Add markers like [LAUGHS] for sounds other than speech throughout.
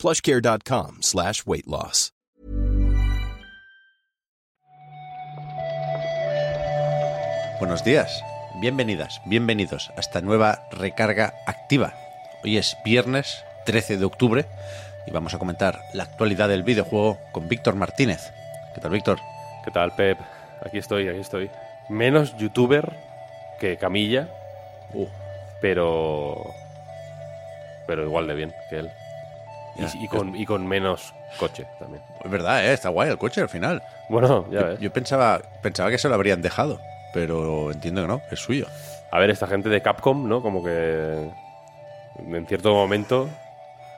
plushcare.com slash weight loss. Buenos días, bienvenidas, bienvenidos a esta nueva recarga activa. Hoy es viernes 13 de octubre y vamos a comentar la actualidad del videojuego con Víctor Martínez. ¿Qué tal, Víctor? ¿Qué tal, Pep? Aquí estoy, aquí estoy. Menos youtuber que Camilla, Uh, pero. Pero igual de bien que él. Y- Ya, y, con, y con menos coche también. es verdad, ¿eh? está guay el coche al final. Bueno, ya Yo, ves. yo pensaba, pensaba que se lo habrían dejado, pero entiendo que no, es suyo. A ver, esta gente de Capcom, ¿no? Como que. En cierto momento.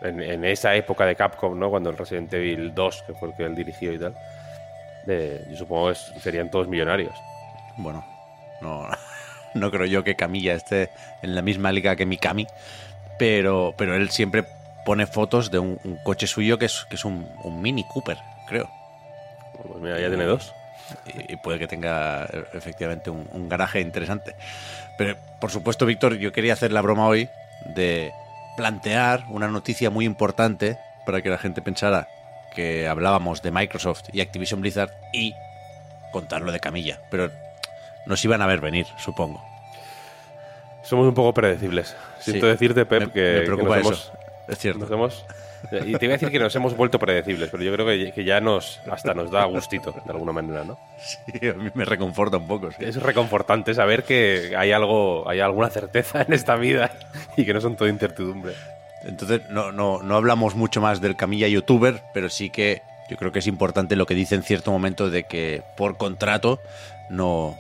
En, en esa época de Capcom, ¿no? Cuando el Resident Evil 2, que fue el que él dirigió y tal. eh, yo supongo que serían todos millonarios. Bueno, no, [LAUGHS] no creo yo que Camilla esté en la misma liga que Mikami, pero, pero él siempre pone fotos de un, un coche suyo que es, que es un, un Mini Cooper, creo. Pues mira, ya tiene dos. Y, y puede que tenga eh, efectivamente un, un garaje interesante. Pero, por supuesto, Víctor, yo quería hacer la broma hoy de plantear una noticia muy importante para que la gente pensara que hablábamos de Microsoft y Activision Blizzard y contarlo de Camilla. Pero nos iban a ver venir, supongo. Somos un poco predecibles. Siento Sí. decirte, Pep, Me- que, me que preocupa nos eso. hemos, Es cierto. nos hemos- Y te iba a decir que nos hemos vuelto predecibles, pero yo creo que, que ya nos hasta nos da gustito, de alguna manera, ¿no? Sí, a mí me reconforta un poco. sí. Es reconfortante saber que hay algo, hay alguna certeza en esta vida y que no son todo incertidumbre. Entonces, no, no, no hablamos mucho más del Camilla youtuber, pero sí que yo creo que es importante lo que dice en cierto momento de que por contrato no,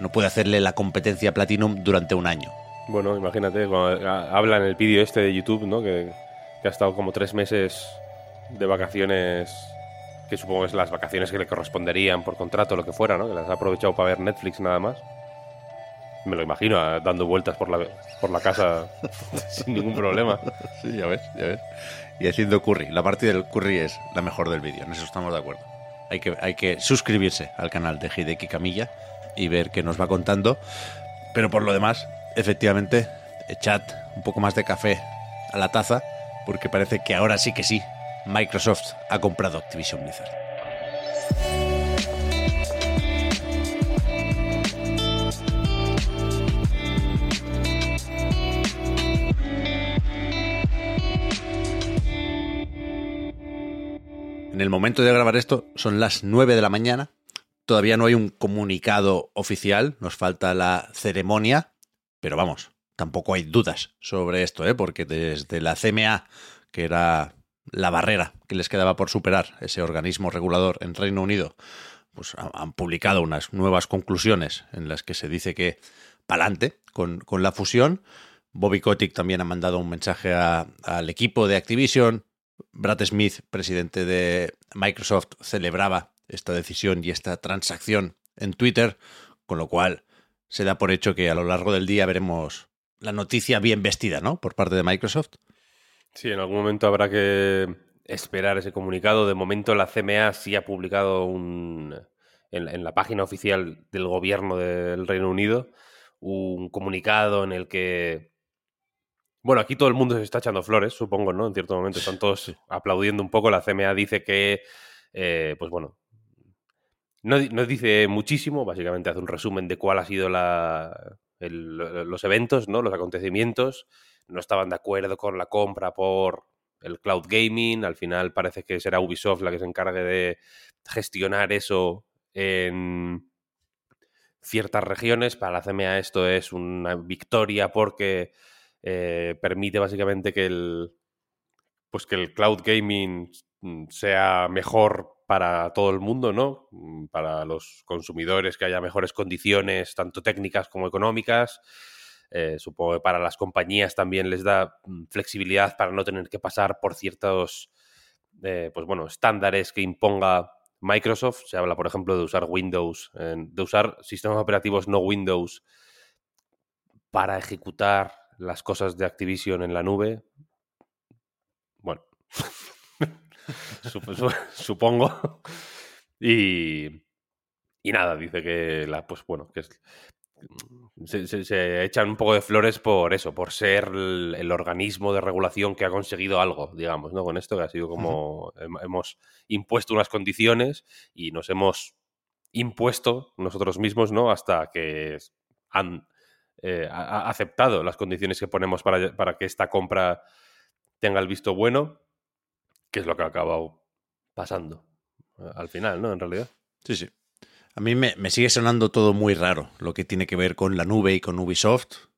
no puede hacerle la competencia a Platinum durante un año. Bueno, imagínate, cuando ha- habla en el vídeo este de YouTube, ¿no? Que, que ha estado como tres meses de vacaciones, que supongo es las vacaciones que le corresponderían por contrato, lo que fuera, ¿no? Que las ha aprovechado para ver Netflix nada más. Me lo imagino ah, dando vueltas por la, por la casa [LAUGHS] sin ningún problema. Sí, ya ves, ya ves. Y haciendo curry. La parte del curry es la mejor del vídeo, en eso estamos de acuerdo. Hay que, hay que suscribirse al canal de Hideki Camilla y ver qué nos va contando. Pero por lo demás, efectivamente, echad un poco más de café a la taza, porque parece que ahora sí que sí, Microsoft ha comprado Activision Blizzard. En el momento de grabar esto son las 9 de la mañana. Todavía no hay un comunicado oficial, nos falta la ceremonia, pero vamos, tampoco hay dudas sobre esto, ¿eh? porque desde la CMA, que era la barrera que les quedaba por superar, ese organismo regulador en Reino Unido, pues ha- han publicado unas nuevas conclusiones en las que se dice que pa'lante con, con la fusión. Bobby Kotick también ha mandado un mensaje al equipo de Activision. Brad Smith, presidente de Microsoft, celebraba esta decisión y esta transacción en Twitter, con lo cual se da por hecho que a lo largo del día veremos la noticia bien vestida, ¿no? Por parte de Microsoft. Sí, en algún momento habrá que esperar ese comunicado. De momento la CMA sí ha publicado un, en, en la página oficial del gobierno del Reino Unido un comunicado en el que... Bueno, aquí todo el mundo se está echando flores, supongo, ¿no? En cierto momento están todos aplaudiendo un poco. La CMA dice que, eh, pues bueno, no, no dice muchísimo, básicamente hace un resumen de cuál ha sido la, los eventos, ¿no? Los acontecimientos. No estaban de acuerdo con la compra por el cloud gaming. Al final parece que será Ubisoft la que se encargue de gestionar eso en ciertas regiones. Para la CMA esto es una victoria porque eh, permite básicamente que el pues que el cloud gaming mm, sea mejor para todo el mundo, ¿no? Mm, Para los consumidores, que haya mejores condiciones, tanto técnicas como económicas. Eh, supongo que para las compañías también les da mm, flexibilidad para no tener que pasar por ciertos eh, pues bueno, estándares que imponga Microsoft. Se habla, por ejemplo, de usar Windows, de usar sistemas operativos no Windows para ejecutar las cosas de Activision en la nube. Bueno, [LAUGHS] [LAUGHS] supongo. Y, y nada, dice que la, pues bueno, que se, echan un poco de flores por eso, por ser el, organismo de regulación que ha conseguido algo, digamos, ¿no? Con esto que ha sido como hemos impuesto unas condiciones y nos hemos impuesto nosotros mismos, ¿no? Hasta que han eh, aceptado las condiciones que ponemos para, para que esta compra tenga el visto bueno, que es lo que ha acabado pasando eh, al final, ¿no? En realidad. Sí, sí. A mí me, sigue sonando todo muy raro, lo que tiene que ver con la nube y con Ubisoft.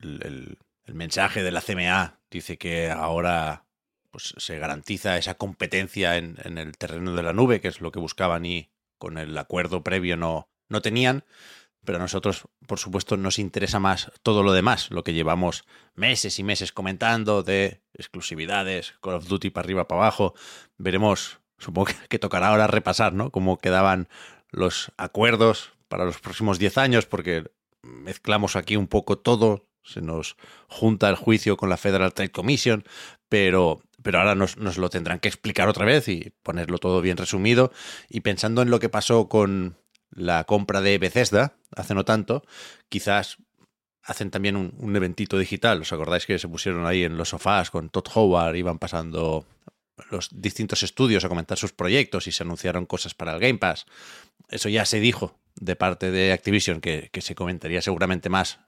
El, mensaje de la CMA dice que ahora pues, se garantiza esa competencia en, en, el terreno de la nube, que es lo que buscaban y con el acuerdo previo no, no tenían. Pero a nosotros, por supuesto, nos interesa más todo lo demás, lo que llevamos meses y meses comentando de exclusividades, Call of Duty para arriba, para abajo. Veremos, supongo [LAUGHS] que tocará ahora repasar, ¿no? Cómo quedaban los acuerdos para los próximos 10 años, porque mezclamos aquí un poco todo, se nos junta el juicio con la Federal Trade Commission, pero, pero ahora nos, nos, lo tendrán que explicar otra vez y ponerlo todo bien resumido. Y pensando en lo que pasó con la compra de Bethesda hace no tanto, quizás hacen también un, eventito digital. ¿Os acordáis que se pusieron ahí en los sofás con Todd Howard, iban pasando los distintos estudios a comentar sus proyectos y se anunciaron cosas para el Game Pass. Eso ya se dijo de parte de Activision que, se comentaría seguramente más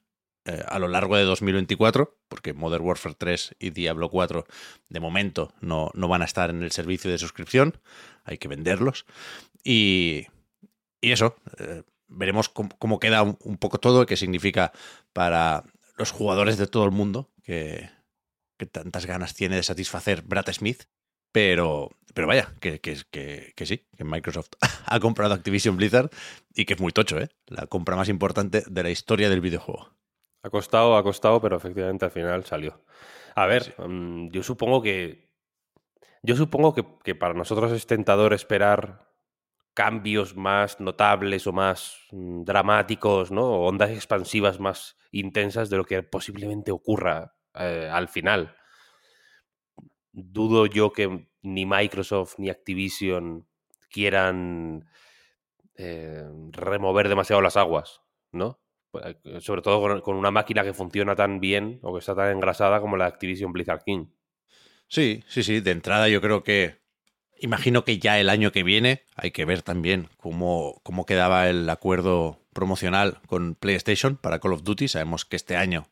eh, a lo largo de 2024, porque Modern Warfare 3 y Diablo 4 de momento no, no van a estar en el servicio de suscripción, hay que venderlos. Y, y eso, eh, veremos cómo, queda un, poco todo, qué significa para los jugadores de todo el mundo que, que tantas ganas tiene de satisfacer Brad Smith pero, pero vaya, que, que, que, sí, que Microsoft [LAUGHS] ha comprado Activision Blizzard y que es muy tocho, ¿eh? La compra más importante de la historia del videojuego. Ha costado, ha costado, pero efectivamente al final salió. A ver, mm, yo supongo que. Yo supongo que, que, para nosotros es tentador esperar cambios más notables o más mm, dramáticos, ¿no? O ondas expansivas más intensas de lo que posiblemente ocurra eh, al final dudo yo que ni Microsoft ni Activision quieran eh, remover demasiado las aguas, ¿no? Pues, eh, sobre todo con, una máquina que funciona tan bien o que está tan engrasada como la Activision Blizzard King. Sí, sí, sí. De entrada yo creo que. Imagino que ya el año que viene hay que ver también cómo, cómo quedaba el acuerdo promocional con PlayStation para Call of Duty. Sabemos que este año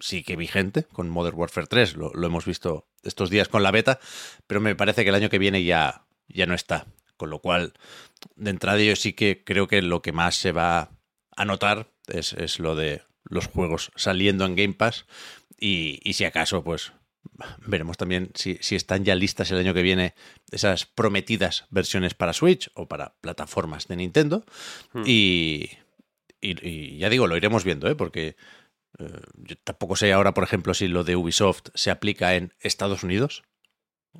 sigue vigente con Modern Warfare 3, lo, hemos visto estos días con la beta, pero me parece que el año que viene ya, ya no está. Con lo cual, de entrada yo sí que creo que lo que más se va a notar es, lo de los juegos saliendo en Game Pass y, si acaso, pues veremos también si, están ya listas el año que viene esas prometidas versiones para Switch o para plataformas de Nintendo. Hmm. Y, y, ya digo, lo iremos viendo, ¿eh? porque eh, yo tampoco sé ahora, por ejemplo, si lo de Ubisoft se aplica en Estados Unidos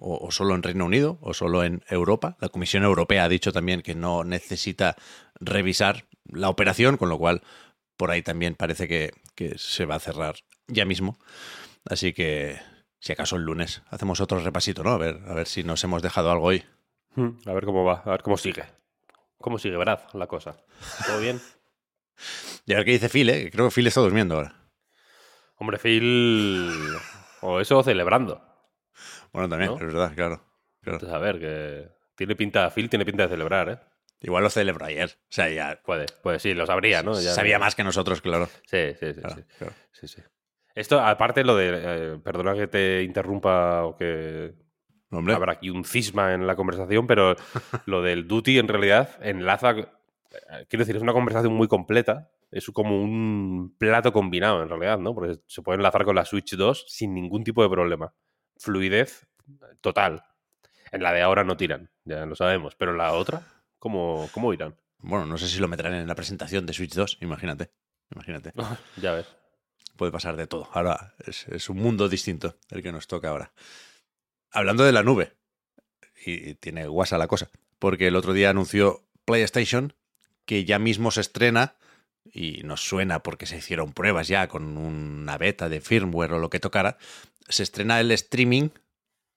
o, solo en Reino Unido o solo en Europa. La Comisión Europea ha dicho también que no necesita revisar la operación, con lo cual por ahí también parece que, se va a cerrar ya mismo. Así que, si acaso el lunes hacemos otro repasito, ¿no? A ver, a ver si nos hemos dejado algo hoy. Hmm, a ver cómo va, a ver cómo sigue. ¿Cómo sigue, Brad, la cosa? ¿Todo bien? [LAUGHS] y a ver qué dice Phil, ¿eh? Creo que Phil está durmiendo ahora. Hombre, Phil. O eso celebrando. Bueno, también, es verdad, claro. Entonces, a ver, que. Tiene pinta. Phil tiene pinta de celebrar, ¿eh? Igual lo celebró ayer. O sea, ya. Puede, puede, sí, lo sabría, ¿no? Sabía más que nosotros, claro. Sí, sí, sí. sí. sí, Esto, aparte, lo de. Eh, perdona que te interrumpa o que. Hombre. Habrá aquí un cisma en la conversación, pero [LAUGHS] lo del duty en realidad enlaza. Eh, quiero decir, es una conversación muy completa es como un plato combinado en realidad, ¿no? Porque se puede enlazar con la Switch 2 sin ningún tipo de problema. Fluidez total. En la de ahora no tiran, ya lo sabemos. Pero en la otra, ¿cómo, cómo irán? Bueno, no sé si lo meterán en la presentación de Switch 2, imagínate. Imagínate. [LAUGHS] ya ves. Puede pasar de todo. Ahora es, un mundo distinto el que nos toca ahora. Hablando de la nube, y tiene guasa la cosa, porque el otro día anunció PlayStation que ya mismo se estrena y nos suena porque se hicieron pruebas ya con una beta de firmware o lo que tocara, se estrena el streaming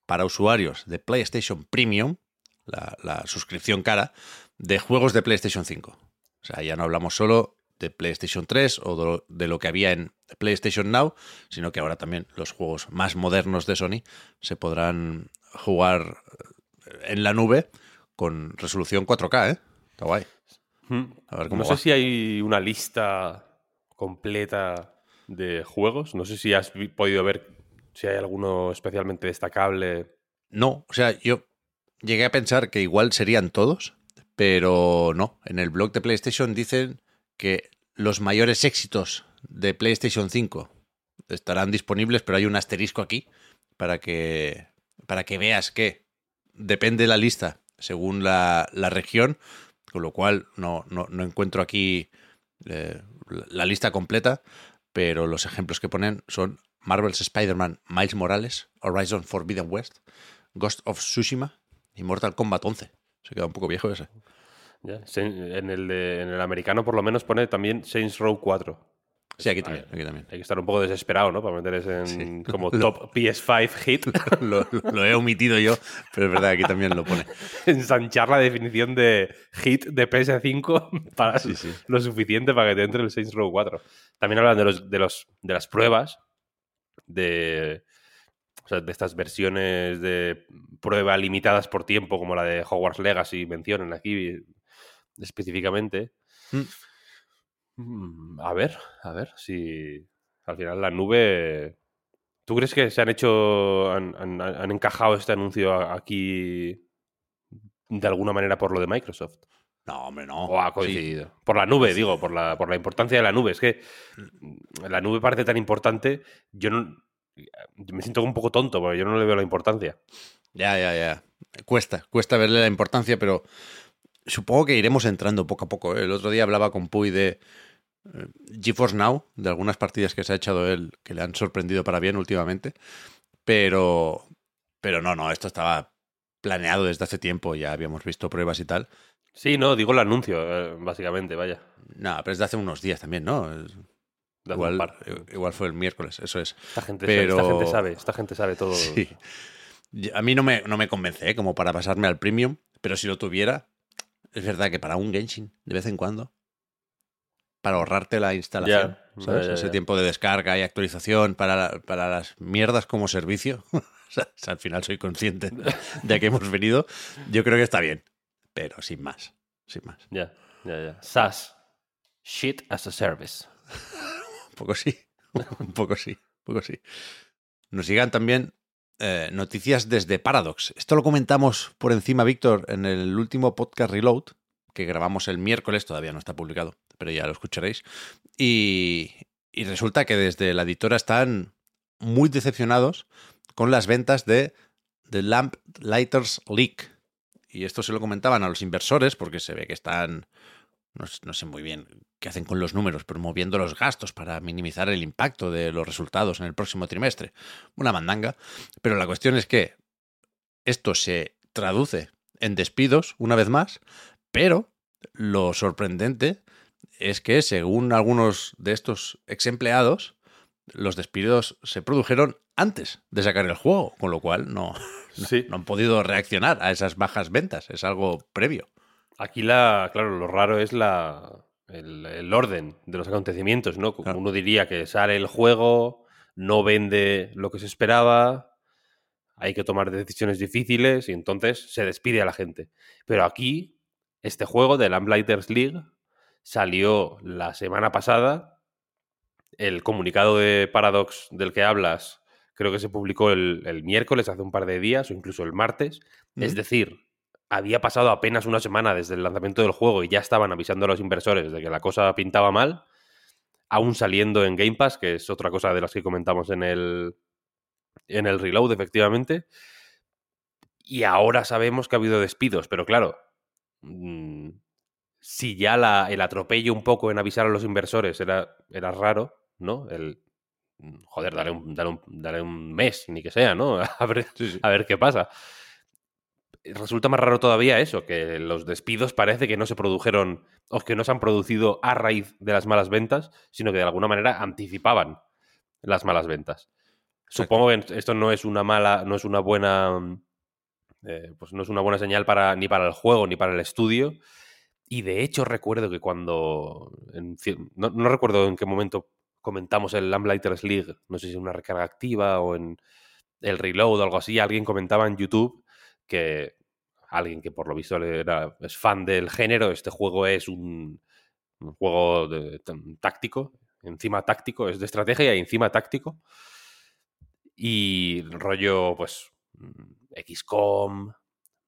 para usuarios de PlayStation Premium, la, la suscripción cara, de juegos de PlayStation 5. O sea, ya no hablamos solo de PlayStation 3 o de lo que había en PlayStation Now, sino que ahora también los juegos más modernos de Sony se podrán jugar en la nube con resolución 4K, ¿eh? Está guay. A ver cómo no sé si hay una lista completa de juegos. No sé si has podido ver si hay alguno especialmente destacable. No, o sea, yo llegué a pensar que igual serían todos, pero no. En el blog de PlayStation dicen que los mayores éxitos de PlayStation 5 estarán disponibles, pero hay un asterisco aquí para que, para que veas que depende la lista según la, región, con lo cual no, no, encuentro aquí eh, la lista completa, pero los ejemplos que ponen son Marvel's Spider-Man Miles Morales, Horizon Forbidden West, Ghost of Tsushima y Mortal Kombat 11. Se queda un poco viejo ese. En, el en el americano por lo menos pone también Saints Row 4. Sí, aquí también, aquí también. Hay que estar un poco desesperado, ¿no? Para meterse en como [LAUGHS] top PS5 hit. [LAUGHS] Lo, he omitido yo, pero es verdad, aquí también lo pone. [LAUGHS] Ensanchar la definición de hit de PS5 para lo suficiente para que te entre el Saints Row 4. También hablan de, los, de, los, de las pruebas de, de estas versiones de prueba limitadas por tiempo, como la de Hogwarts Legacy, mencionan aquí específicamente. Mm. Mm, a ver, a ver si al final la nube. ¿Tú crees que se han hecho. han, encajado este anuncio aquí de alguna manera por lo de Microsoft? No, hombre, no. O ha coincidido. Por la nube, digo, por la, por la importancia de la nube. Es que la nube parece tan importante. Yo no. me siento un poco tonto porque yo no le veo la importancia. Ya, ya, ya. Cuesta, cuesta verle la importancia, pero supongo que iremos entrando poco a poco. ¿eh? El otro día hablaba con Puy de eh, GeForce Now, de algunas partidas que se ha echado él que le han sorprendido para bien últimamente. Pero, pero no, no, esto estaba planeado desde hace tiempo, ya habíamos visto pruebas y tal. Sí, no, digo el anuncio, eh, básicamente, vaya. No, pero es de hace unos días también, ¿no? Igual, igual, fue el miércoles, eso es. Esta gente, esta gente sabe, esta gente sabe todo. Sí. A mí no me, no me convence, ¿eh? como para pasarme al premium, pero si lo tuviera, es verdad que para un Genshin, de vez en cuando, para ahorrarte la instalación, ¿sabes? Ese tiempo de descarga y actualización para, para las mierdas como servicio. [LAUGHS] al final soy consciente de que hemos venido. Yo creo que está bien, pero sin más. Sin más. Ya, ya, ya. SAS. Shit as a service. [LAUGHS] un poco sí. [LAUGHS] un poco sí. Un poco sí. Nos llegan también eh, noticias desde Paradox. Esto lo comentamos por encima, Víctor, en el último podcast Reload, que grabamos el miércoles, todavía no está publicado, pero ya lo escucharéis. Y, resulta que desde la editora están muy decepcionados con las ventas de The Lamp Lighters Leak. Y esto se lo comentaban a los inversores porque se ve que están no, sé muy bien qué hacen con los números, pero moviendo los gastos para minimizar el impacto de los resultados en el próximo trimestre. Una mandanga. Pero la cuestión es que esto se traduce en despidos, una vez más, pero lo sorprendente es que, según algunos de estos ex empleados, los despidos se produjeron antes de sacar el juego, con lo cual no, [LAUGHS] no han podido reaccionar a esas bajas ventas. Es algo previo. Aquí la, claro, lo raro es la, el, orden de los acontecimientos, ¿no? Como uno diría que sale el juego, no vende lo que se esperaba, hay que tomar decisiones difíciles y entonces se despide a la gente. Pero aquí, este juego de Lamplighters League salió la semana pasada. El comunicado de Paradox del que hablas creo que se publicó el, miércoles, hace un par de días, o incluso el martes. Es decir, había pasado apenas una semana desde el lanzamiento del juego y ya estaban avisando a los inversores de que la cosa pintaba mal, aún saliendo en Game Pass, que es otra cosa de las que comentamos en el, en el reload, efectivamente. Y ahora sabemos que ha habido despidos, pero claro, mm, si ya la, el atropello un poco en avisar a los inversores era, era raro, ¿no? El, mm, joder, dale un, un, un mes, ni que sea, ¿no? [LAUGHS] A ver, a ver qué pasa resulta más raro todavía eso, que los despidos parece que no se produjeron o que no se han producido a raíz de las malas ventas, sino que de alguna manera anticipaban las malas ventas. Supongo que esto no es una mala, no es una buena, eh, pues no es una buena señal para, ni para el juego ni para el estudio. Y de hecho recuerdo que cuando, no, no, recuerdo en qué momento comentamos el Lamplighters League, no sé si en una recarga activa o en el reload o algo así, alguien comentaba en YouTube que alguien que por lo visto era, es fan del género, este juego es un, juego táctico, encima táctico, es de estrategia y encima táctico. Y rollo, pues, XCOM,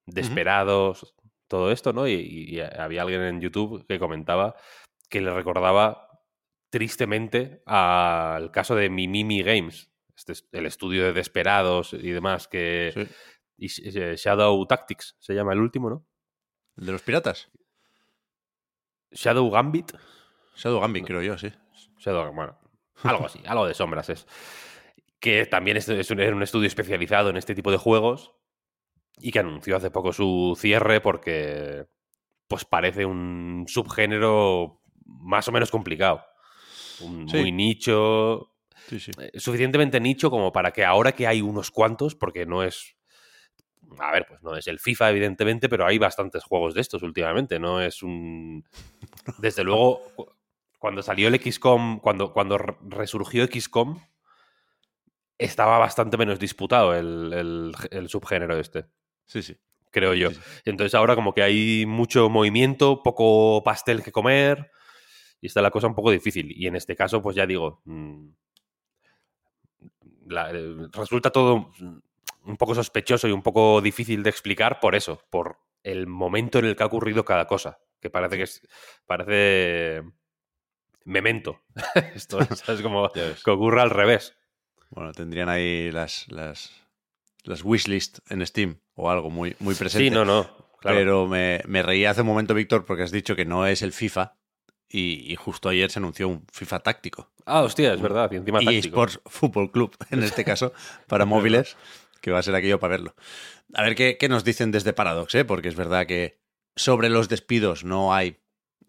Desperados, todo esto, ¿no? Y, había alguien en YouTube que comentaba que le recordaba tristemente al caso de Mimimi Games, este, el estudio de Desperados y demás, que y Shadow Tactics se llama el último, ¿no? ¿El de los piratas? Shadow Gambit. Shadow Gambit, creo yo, sí. Shadow, bueno, algo así, [LAUGHS] algo de sombras es. Que también es, un, un estudio especializado en este tipo de juegos y que anunció hace poco su cierre porque pues parece un subgénero más o menos complicado. Muy nicho. Eh, suficientemente nicho como para que ahora que hay unos cuantos, porque no es a ver, pues no es el FIFA, evidentemente, pero hay bastantes juegos de estos últimamente. No es un. Desde luego, cuando salió el XCOM, cuando, cuando resurgió XCOM, estaba bastante menos disputado el, subgénero este. Sí, sí. Creo yo. Entonces ahora como que hay mucho movimiento, poco pastel que comer, y está la cosa un poco difícil. Y en este caso, pues ya digo, mm, eh, resulta todo un poco sospechoso y un poco difícil de explicar por eso, por el momento en el que ha ocurrido cada cosa, que parece que es, parece memento. [LAUGHS] Esto [LAUGHS] es como que ocurre al revés. Bueno, tendrían ahí las, las, las wishlist en Steam o algo muy, muy presente. Sí, no, no. Pero me, me reí hace un momento, Víctor, porque has dicho que no es el FIFA, y, justo ayer se anunció un FIFA táctico. Ah, hostia, es verdad. Y encima táctico. Sports Football Club, en este [LAUGHS] caso, para móviles, que va a ser aquello para verlo. A ver qué, nos dicen desde Paradox, ¿eh? porque es verdad que sobre los despidos no hay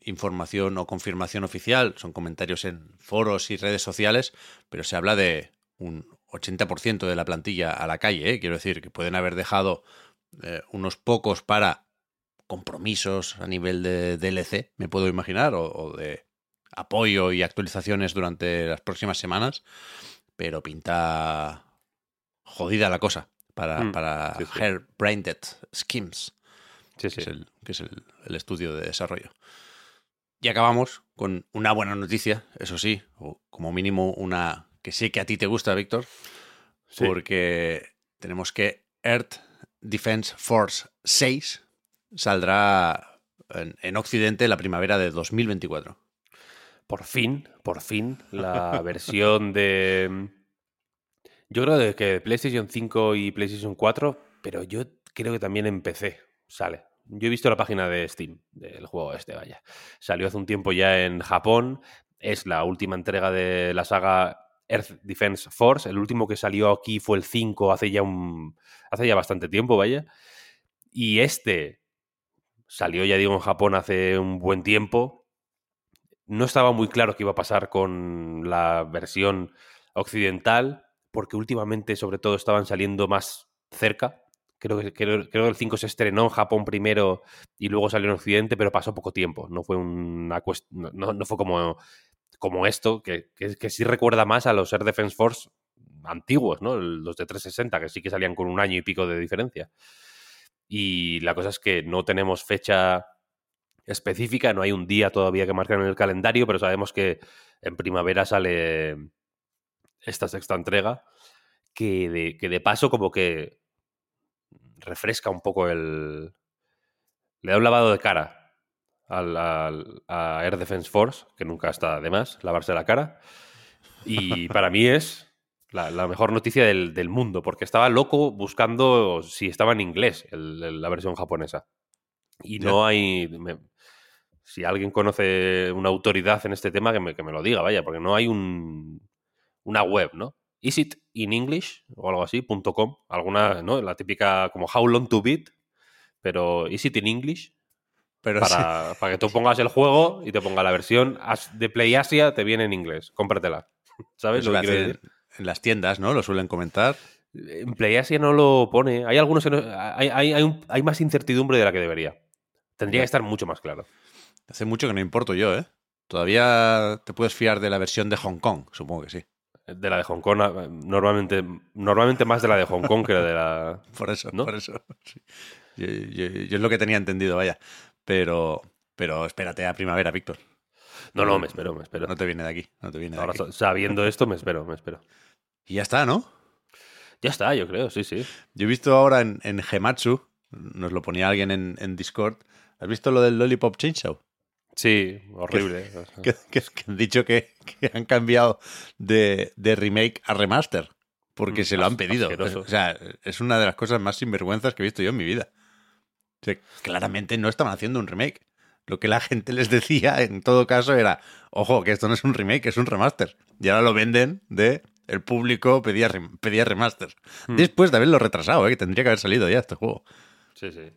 información o confirmación oficial, son comentarios en foros y redes sociales, pero se habla de un 80% de la plantilla a la calle, ¿eh? quiero decir, que pueden haber dejado eh, unos pocos para compromisos a nivel de DLC, me puedo imaginar, o de apoyo y actualizaciones durante las próximas semanas, pero pinta jodida la cosa para, mm, para Hair Brained Schemes, que es, el, que es el, estudio de desarrollo. Y acabamos con una buena noticia, eso sí, o como mínimo una que sí que a ti te gusta, Víctor, porque tenemos que Earth Defense Force 6 saldrá en, en, Occidente la primavera de 2024. Por fin, por fin, la [LAUGHS] versión de yo creo que PlayStation 5 y PlayStation 4, pero yo creo que también en PC sale. Yo he visto la página de Steam del juego este, vaya. Salió hace un tiempo ya en Japón. Es la última entrega de la saga Earth Defense Force. El último que salió aquí fue el 5 hace ya un. hace ya bastante tiempo, vaya. Y este salió, ya digo, en Japón hace un buen tiempo. No estaba muy claro qué iba a pasar con la versión occidental porque últimamente sobre todo estaban saliendo más cerca. Creo que, creo, que el 5 se estrenó en Japón primero y luego salió en Occidente, pero pasó poco tiempo. No fue una no, no, fue como, como esto, que, que, sí recuerda más a los Air Defense Force antiguos, ¿no? Los de 360, que sí que salían con un año y pico de diferencia. Y la cosa es que no tenemos fecha específica, no hay un día todavía que marcar en el calendario, pero sabemos que en primavera sale esta sexta entrega, que de, que de paso como que refresca un poco el... Le da un lavado de cara al, a Air Defense Force, que nunca está de más, lavarse la cara. Y para mí es la, mejor noticia del, mundo, porque estaba loco buscando si estaba en inglés la versión japonesa. Y no hay... si alguien conoce una autoridad en este tema, que me, que me lo diga, vaya, porque no hay un, una web, ¿no? Is it in English o algo así, .com, alguna, ¿no? La típica como How long to beat pero ¿is it in English? Pero Para, para que tú pongas el juego y te ponga la versión de Play Asia, te viene en inglés. Cómpratela. [LAUGHS] ¿Sabes lo que quiero decir? en las tiendas, ¿no? Lo suelen comentar. En Play Asia no lo pone. Hay algunos no- hay, hay, hay, un- hay más incertidumbre de la que debería. Tendría que estar mucho más claro. Hace mucho que no importo yo, ¿eh? Todavía te puedes fiar de la versión de Hong Kong, supongo que sí. De la de Hong Kong, a- normalmente, normalmente más de la de Hong Kong que de la. [LAUGHS] Por eso, ¿No? por eso. sí. Yo, yo- yo es lo que tenía entendido, vaya. Pero, pero espérate a primavera, Víctor. No, no, me espero, me espero. No te viene de aquí. No te viene de Ahora, aquí. sa- sabiendo esto, me espero, me espero. Y ya está, ¿no? Ya está, yo creo, sí, sí. Yo he visto ahora en, en Gematsu, nos lo ponía alguien en, en Discord. ¿Has visto lo del Lollipop Chainsaw? Sí, horrible. Que, que- que han dicho que, que han cambiado de, de remake a remaster. Porque Mm, se lo han pedido. asqueroso. O sea, es una de las cosas más sinvergüenzas que he visto yo en mi vida. O sea, claramente no estaban haciendo un remake. Lo que la gente les decía en todo caso era, ojo, que esto no es un remake, es un remaster. Y ahora lo venden de el público pedía, pedía remaster. Hmm. Después de haberlo retrasado, ¿eh? que tendría que haber salido ya este juego. Sí, sí.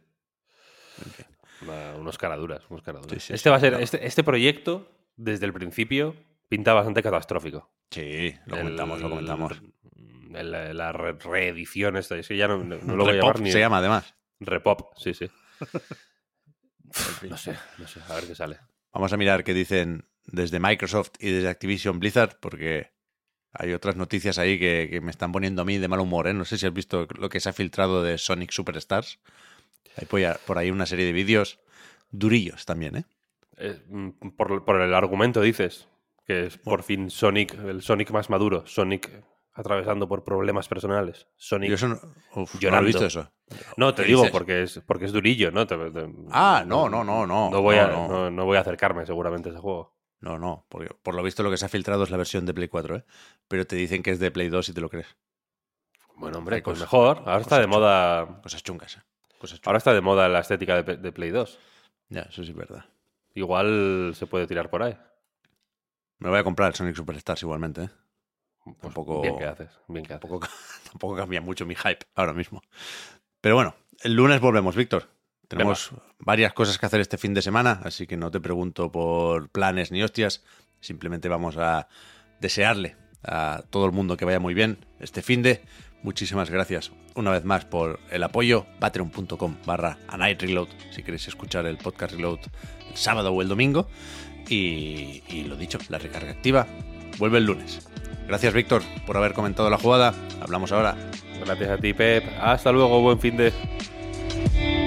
Una- unos caraduras, unos caraduras. Sí, sí, este sí, va a ser, claro. este, este proyecto, desde el principio, pinta bastante catastrófico. Sí, lo El- comentamos, lo comentamos. el- la re- reedición esta, es que ya no, no- no lo voy a Repop llamar ni se llama además. Repop, sí, sí. [LAUGHS] no sé, no sé, a ver qué sale. Vamos a mirar qué dicen desde Microsoft y desde Activision Blizzard, porque hay otras noticias ahí que, que me están poniendo a mí de mal humor. ¿eh? No sé si has visto lo que se ha filtrado de Sonic Superstars. Hay por ahí- una serie de vídeos durillos también, ¿eh? Eh, mm, por, por el argumento dices que es por fin Sonic, el Sonic más maduro, Sonic atravesando por problemas personales, Sonic Yo eso no, uf, no lo he llorando. visto eso. No, te ¿Qué digo dices? porque es porque es durillo, ¿no? Te- te- Ah, no, no, no, no. No voy, no, a, no. no- no voy a acercarme seguramente a ese juego. No, no, porque por lo visto lo que se ha filtrado es la versión de Play 4, ¿eh? Pero te dicen que es de Play 2 y te lo crees. Bueno, hombre, Hay pues cosas- mejor. Ahora está de moda. Cosas chungas, ¿eh? Cosas. Ahora está de moda la estética de, Play 2. Ya, eso sí es verdad. Igual se puede tirar por ahí. Me voy a comprar el Sonic Superstars igualmente, ¿eh? Pues Tampoco- Bien que haces, bien que haces. Tampoco, [LAUGHS] tampoco cambia mucho mi hype ahora mismo. Pero bueno, el lunes volvemos, Víctor. Tenemos varias cosas que hacer este fin de semana, así que no te pregunto por planes ni hostias. Simplemente vamos a desearle a todo el mundo que vaya muy bien este fin de. Muchísimas gracias una vez más por el apoyo. Patreon.com barra A Night Reload si queréis escuchar el podcast Reload el sábado o el domingo. Y, y lo dicho, la recarga activa vuelve el lunes. Gracias, Víctor, por haber comentado la jugada. Hablamos ahora. Gracias a ti, Pep. Hasta luego, buen fin de.